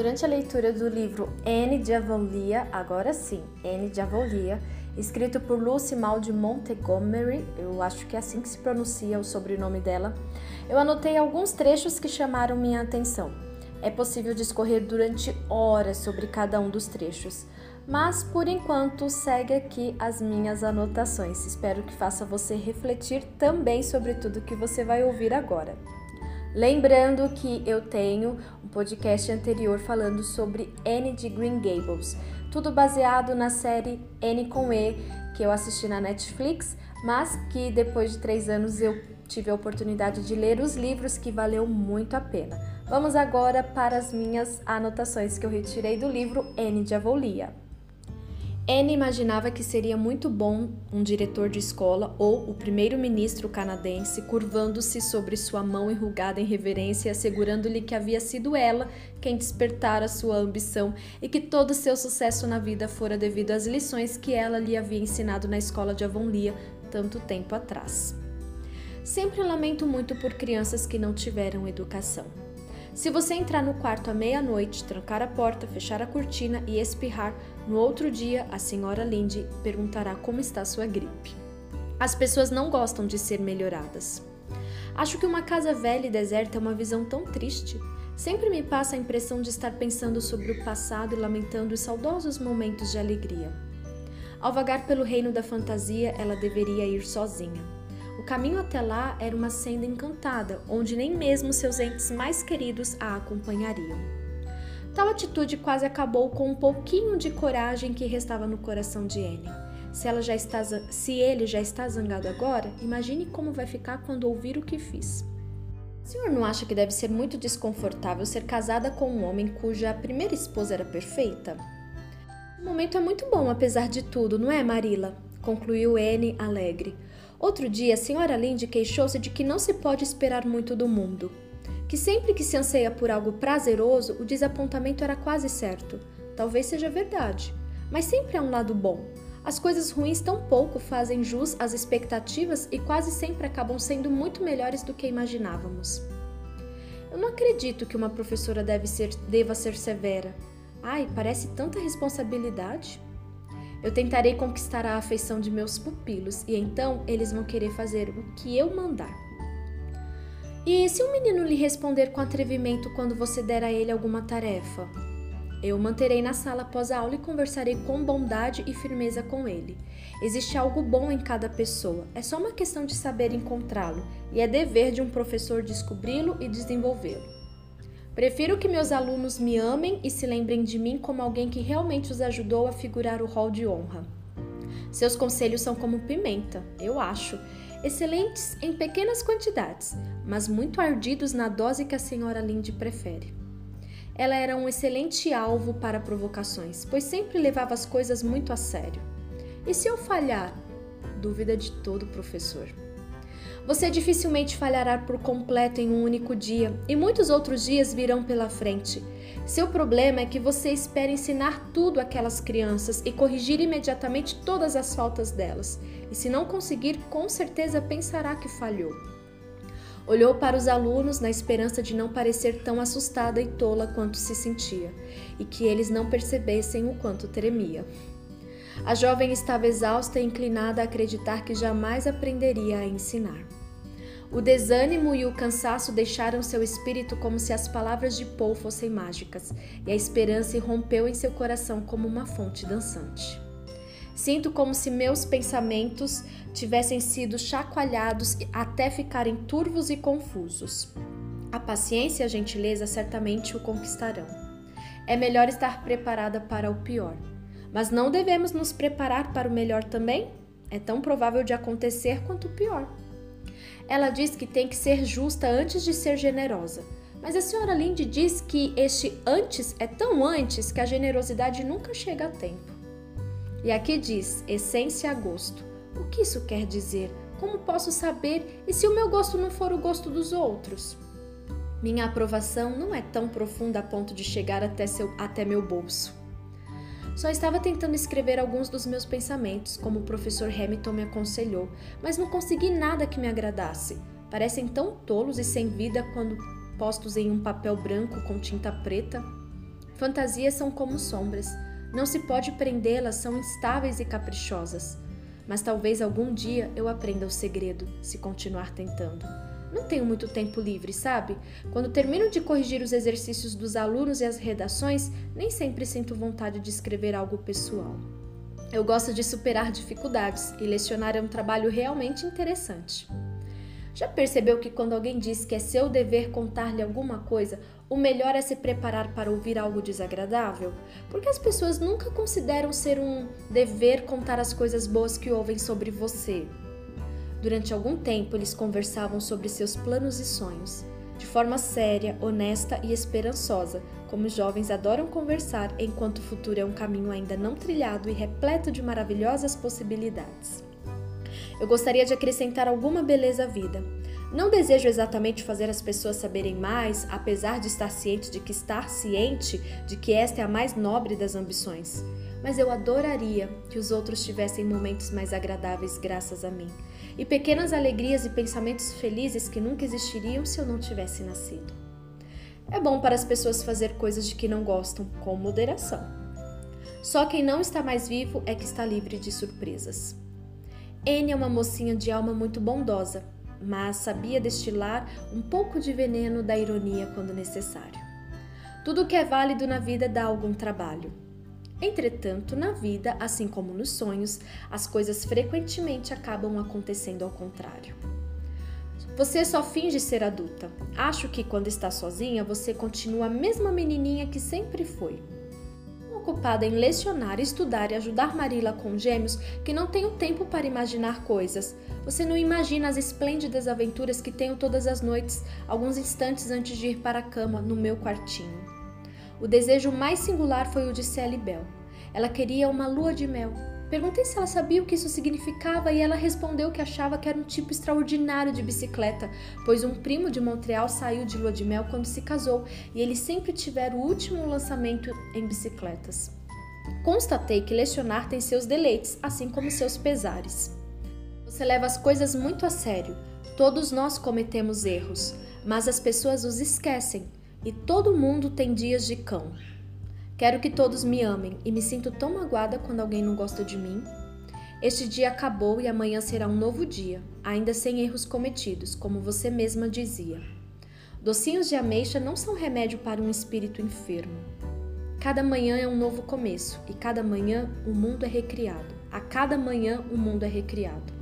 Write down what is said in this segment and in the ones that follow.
Durante a leitura do livro Anne de Avolia, agora sim, Anne de Avolia, escrito por Lucy Mal de Montgomery, eu acho que é assim que se pronuncia o sobrenome dela, eu anotei alguns trechos que chamaram minha atenção. É possível discorrer durante horas sobre cada um dos trechos, mas por enquanto segue aqui as minhas anotações. Espero que faça você refletir também sobre tudo que você vai ouvir agora. Lembrando que eu tenho um podcast anterior falando sobre Anne de Green Gables, tudo baseado na série Anne com E, que eu assisti na Netflix, mas que depois de três anos eu tive a oportunidade de ler os livros que valeu muito a pena. Vamos agora para as minhas anotações que eu retirei do livro Anne de Avolia. Anne imaginava que seria muito bom um diretor de escola ou o primeiro-ministro canadense curvando-se sobre sua mão enrugada em reverência e assegurando-lhe que havia sido ela quem despertara sua ambição e que todo seu sucesso na vida fora devido às lições que ela lhe havia ensinado na escola de Avonlea tanto tempo atrás. Sempre lamento muito por crianças que não tiveram educação. Se você entrar no quarto à meia-noite, trancar a porta, fechar a cortina e espirrar, no outro dia a senhora Lindy perguntará como está sua gripe. As pessoas não gostam de ser melhoradas. Acho que uma casa velha e deserta é uma visão tão triste. Sempre me passa a impressão de estar pensando sobre o passado e lamentando os saudosos momentos de alegria. Ao vagar pelo reino da fantasia, ela deveria ir sozinha. O caminho até lá era uma senda encantada, onde nem mesmo seus entes mais queridos a acompanhariam. Tal atitude quase acabou com um pouquinho de coragem que restava no coração de Anne. Se, ela já está, se ele já está zangado agora, imagine como vai ficar quando ouvir o que fiz. O senhor não acha que deve ser muito desconfortável ser casada com um homem cuja primeira esposa era perfeita? O momento é muito bom, apesar de tudo, não é, Marila? Concluiu Anne alegre. Outro dia, a senhora Lindy queixou-se de que não se pode esperar muito do mundo. Que sempre que se anseia por algo prazeroso, o desapontamento era quase certo. Talvez seja verdade, mas sempre há um lado bom. As coisas ruins tão pouco fazem jus às expectativas e quase sempre acabam sendo muito melhores do que imaginávamos. Eu não acredito que uma professora deve ser, deva ser severa. Ai, parece tanta responsabilidade. Eu tentarei conquistar a afeição de meus pupilos e então eles vão querer fazer o que eu mandar. E se um menino lhe responder com atrevimento quando você der a ele alguma tarefa? Eu manterei na sala após a aula e conversarei com bondade e firmeza com ele. Existe algo bom em cada pessoa, é só uma questão de saber encontrá-lo, e é dever de um professor descobri-lo e desenvolvê-lo. Prefiro que meus alunos me amem e se lembrem de mim como alguém que realmente os ajudou a figurar o hall de honra. Seus conselhos são como pimenta, eu acho, excelentes em pequenas quantidades, mas muito ardidos na dose que a senhora Lindy prefere. Ela era um excelente alvo para provocações, pois sempre levava as coisas muito a sério. E se eu falhar? Dúvida de todo professor. Você dificilmente falhará por completo em um único dia, e muitos outros dias virão pela frente. Seu problema é que você espera ensinar tudo àquelas crianças e corrigir imediatamente todas as faltas delas, e se não conseguir, com certeza pensará que falhou. Olhou para os alunos na esperança de não parecer tão assustada e tola quanto se sentia, e que eles não percebessem o quanto tremia. A jovem estava exausta e inclinada a acreditar que jamais aprenderia a ensinar. O desânimo e o cansaço deixaram seu espírito como se as palavras de Paul fossem mágicas, e a esperança irrompeu em seu coração como uma fonte dançante. Sinto como se meus pensamentos tivessem sido chacoalhados até ficarem turvos e confusos. A paciência e a gentileza certamente o conquistarão. É melhor estar preparada para o pior. Mas não devemos nos preparar para o melhor também? É tão provável de acontecer quanto o pior. Ela diz que tem que ser justa antes de ser generosa. Mas a senhora Lindy diz que este antes é tão antes que a generosidade nunca chega a tempo. E aqui diz essência a gosto. O que isso quer dizer? Como posso saber? E se o meu gosto não for o gosto dos outros? Minha aprovação não é tão profunda a ponto de chegar até, seu, até meu bolso. Só estava tentando escrever alguns dos meus pensamentos, como o professor Hamilton me aconselhou, mas não consegui nada que me agradasse. Parecem tão tolos e sem vida quando postos em um papel branco com tinta preta. Fantasias são como sombras. Não se pode prendê-las, são instáveis e caprichosas. Mas talvez algum dia eu aprenda o segredo, se continuar tentando. Não tenho muito tempo livre, sabe? Quando termino de corrigir os exercícios dos alunos e as redações, nem sempre sinto vontade de escrever algo pessoal. Eu gosto de superar dificuldades e lecionar é um trabalho realmente interessante. Já percebeu que quando alguém diz que é seu dever contar-lhe alguma coisa, o melhor é se preparar para ouvir algo desagradável? Porque as pessoas nunca consideram ser um dever contar as coisas boas que ouvem sobre você. Durante algum tempo, eles conversavam sobre seus planos e sonhos, de forma séria, honesta e esperançosa, como os jovens adoram conversar enquanto o futuro é um caminho ainda não trilhado e repleto de maravilhosas possibilidades. Eu gostaria de acrescentar alguma beleza à vida. Não desejo exatamente fazer as pessoas saberem mais, apesar de estar ciente de que estar ciente de que esta é a mais nobre das ambições. Mas eu adoraria que os outros tivessem momentos mais agradáveis graças a mim e pequenas alegrias e pensamentos felizes que nunca existiriam se eu não tivesse nascido. É bom para as pessoas fazer coisas de que não gostam, com moderação. Só quem não está mais vivo é que está livre de surpresas. Anne é uma mocinha de alma muito bondosa, mas sabia destilar um pouco de veneno da ironia quando necessário. Tudo que é válido na vida dá algum trabalho. Entretanto, na vida, assim como nos sonhos, as coisas frequentemente acabam acontecendo ao contrário. Você só finge ser adulta. Acho que quando está sozinha, você continua a mesma menininha que sempre foi. Ocupada em lecionar, estudar e ajudar Marila com gêmeos que não tem o tempo para imaginar coisas. Você não imagina as esplêndidas aventuras que tenho todas as noites, alguns instantes antes de ir para a cama, no meu quartinho. O desejo mais singular foi o de Sally Bell. Ela queria uma lua de mel. Perguntei se ela sabia o que isso significava e ela respondeu que achava que era um tipo extraordinário de bicicleta, pois um primo de Montreal saiu de lua de mel quando se casou e eles sempre tiveram o último lançamento em bicicletas. Constatei que lecionar tem seus deleites, assim como seus pesares. Você leva as coisas muito a sério. Todos nós cometemos erros, mas as pessoas os esquecem e todo mundo tem dias de cão. Quero que todos me amem e me sinto tão magoada quando alguém não gosta de mim. Este dia acabou e amanhã será um novo dia, ainda sem erros cometidos, como você mesma dizia. Docinhos de ameixa não são remédio para um espírito enfermo. Cada manhã é um novo começo e cada manhã o mundo é recriado. A cada manhã o mundo é recriado.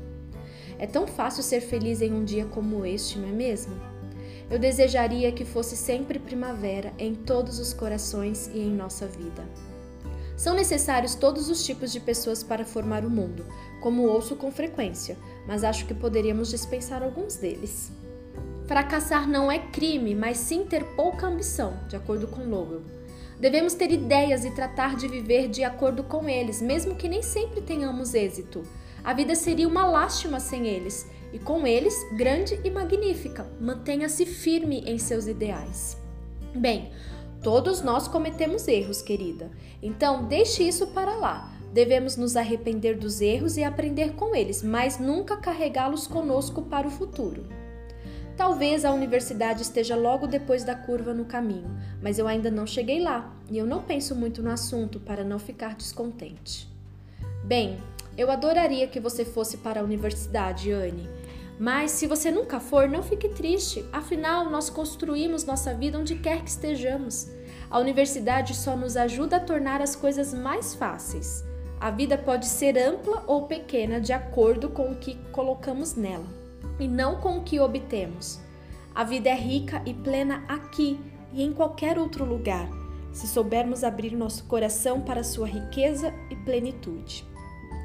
É tão fácil ser feliz em um dia como este, não é mesmo? Eu desejaria que fosse sempre primavera em todos os corações e em nossa vida. São necessários todos os tipos de pessoas para formar o mundo, como ouço com frequência, mas acho que poderíamos dispensar alguns deles. Fracassar não é crime, mas sim ter pouca ambição, de acordo com Lowell. Devemos ter ideias e tratar de viver de acordo com eles, mesmo que nem sempre tenhamos êxito. A vida seria uma lástima sem eles, e com eles grande e magnífica. Mantenha-se firme em seus ideais. Bem, todos nós cometemos erros, querida. Então, deixe isso para lá. Devemos nos arrepender dos erros e aprender com eles, mas nunca carregá-los conosco para o futuro. Talvez a universidade esteja logo depois da curva no caminho, mas eu ainda não cheguei lá e eu não penso muito no assunto para não ficar descontente. Bem, eu adoraria que você fosse para a universidade, Anne. Mas se você nunca for, não fique triste. Afinal, nós construímos nossa vida onde quer que estejamos. A universidade só nos ajuda a tornar as coisas mais fáceis. A vida pode ser ampla ou pequena de acordo com o que colocamos nela e não com o que obtemos. A vida é rica e plena aqui e em qualquer outro lugar, se soubermos abrir nosso coração para sua riqueza e plenitude.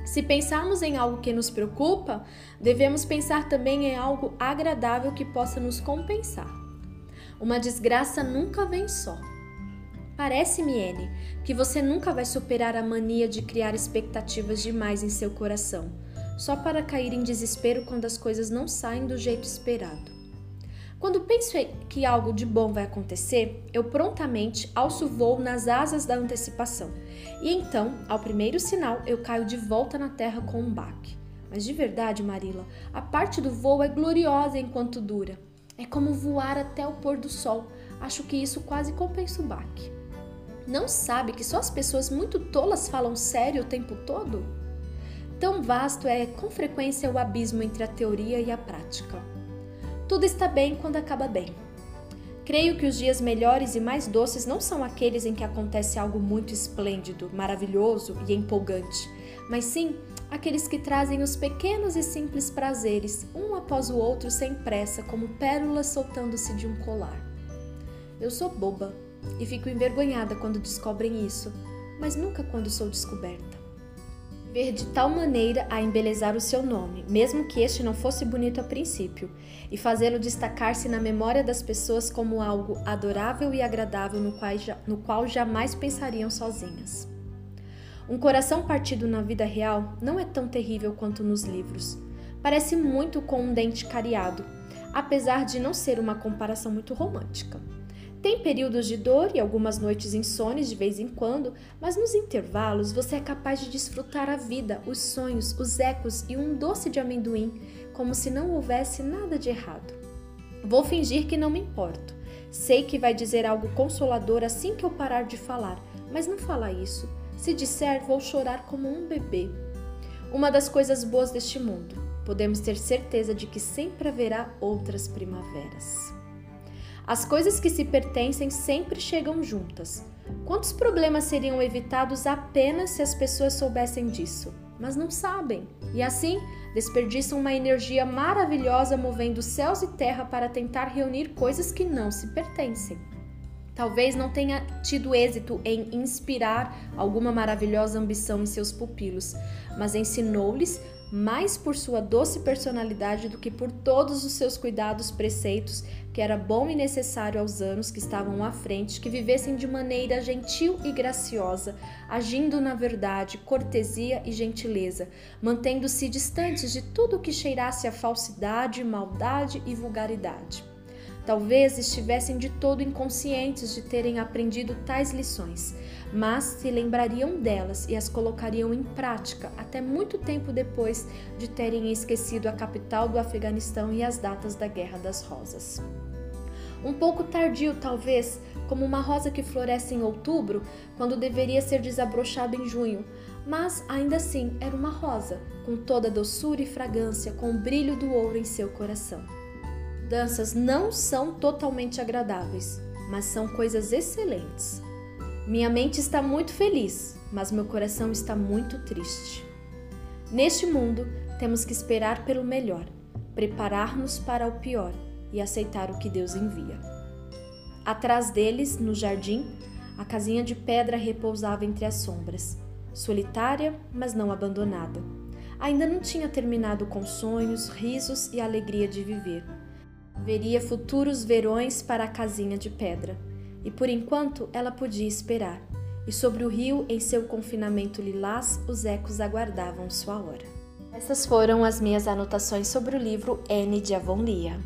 Se pensarmos em algo que nos preocupa, devemos pensar também em algo agradável que possa nos compensar. Uma desgraça nunca vem só. Parece-me, Anne, que você nunca vai superar a mania de criar expectativas demais em seu coração, só para cair em desespero quando as coisas não saem do jeito esperado. Quando penso que algo de bom vai acontecer, eu prontamente alço voo nas asas da antecipação e então, ao primeiro sinal, eu caio de volta na terra com um baque. Mas de verdade, Marila, a parte do voo é gloriosa enquanto dura. É como voar até o pôr do sol. Acho que isso quase compensa o baque. Não sabe que só as pessoas muito tolas falam sério o tempo todo? Tão vasto é com frequência o abismo entre a teoria e a prática. Tudo está bem quando acaba bem. Creio que os dias melhores e mais doces não são aqueles em que acontece algo muito esplêndido, maravilhoso e empolgante, mas sim aqueles que trazem os pequenos e simples prazeres, um após o outro sem pressa, como pérolas soltando-se de um colar. Eu sou boba e fico envergonhada quando descobrem isso, mas nunca quando sou descoberta. Ver de tal maneira a embelezar o seu nome, mesmo que este não fosse bonito a princípio, e fazê-lo destacar-se na memória das pessoas como algo adorável e agradável no qual, no qual jamais pensariam sozinhas. Um coração partido na vida real não é tão terrível quanto nos livros. Parece muito com um dente cariado, apesar de não ser uma comparação muito romântica. Tem períodos de dor e algumas noites insones de vez em quando, mas nos intervalos você é capaz de desfrutar a vida, os sonhos, os ecos e um doce de amendoim, como se não houvesse nada de errado. Vou fingir que não me importo. Sei que vai dizer algo consolador assim que eu parar de falar, mas não fala isso. Se disser, vou chorar como um bebê. Uma das coisas boas deste mundo, podemos ter certeza de que sempre haverá outras primaveras. As coisas que se pertencem sempre chegam juntas. Quantos problemas seriam evitados apenas se as pessoas soubessem disso? Mas não sabem. E assim, desperdiçam uma energia maravilhosa movendo céus e terra para tentar reunir coisas que não se pertencem. Talvez não tenha tido êxito em inspirar alguma maravilhosa ambição em seus pupilos, mas ensinou-lhes mais por sua doce personalidade do que por todos os seus cuidados preceitos, que era bom e necessário aos anos que estavam à frente que vivessem de maneira gentil e graciosa, agindo na verdade, cortesia e gentileza, mantendo-se distantes de tudo que cheirasse a falsidade, maldade e vulgaridade. Talvez estivessem de todo inconscientes de terem aprendido tais lições, mas se lembrariam delas e as colocariam em prática até muito tempo depois de terem esquecido a capital do Afeganistão e as datas da Guerra das Rosas. Um pouco tardio, talvez, como uma rosa que floresce em outubro, quando deveria ser desabrochada em junho, mas ainda assim era uma rosa, com toda a doçura e fragrância, com o brilho do ouro em seu coração. Danças não são totalmente agradáveis, mas são coisas excelentes. Minha mente está muito feliz, mas meu coração está muito triste. Neste mundo, temos que esperar pelo melhor, preparar-nos para o pior e aceitar o que Deus envia. Atrás deles, no jardim, a casinha de pedra repousava entre as sombras, solitária, mas não abandonada. Ainda não tinha terminado com sonhos, risos e alegria de viver Veria futuros verões para a casinha de pedra, e por enquanto ela podia esperar. E sobre o rio, em seu confinamento lilás, os ecos aguardavam sua hora. Essas foram as minhas anotações sobre o livro N de Avonlea.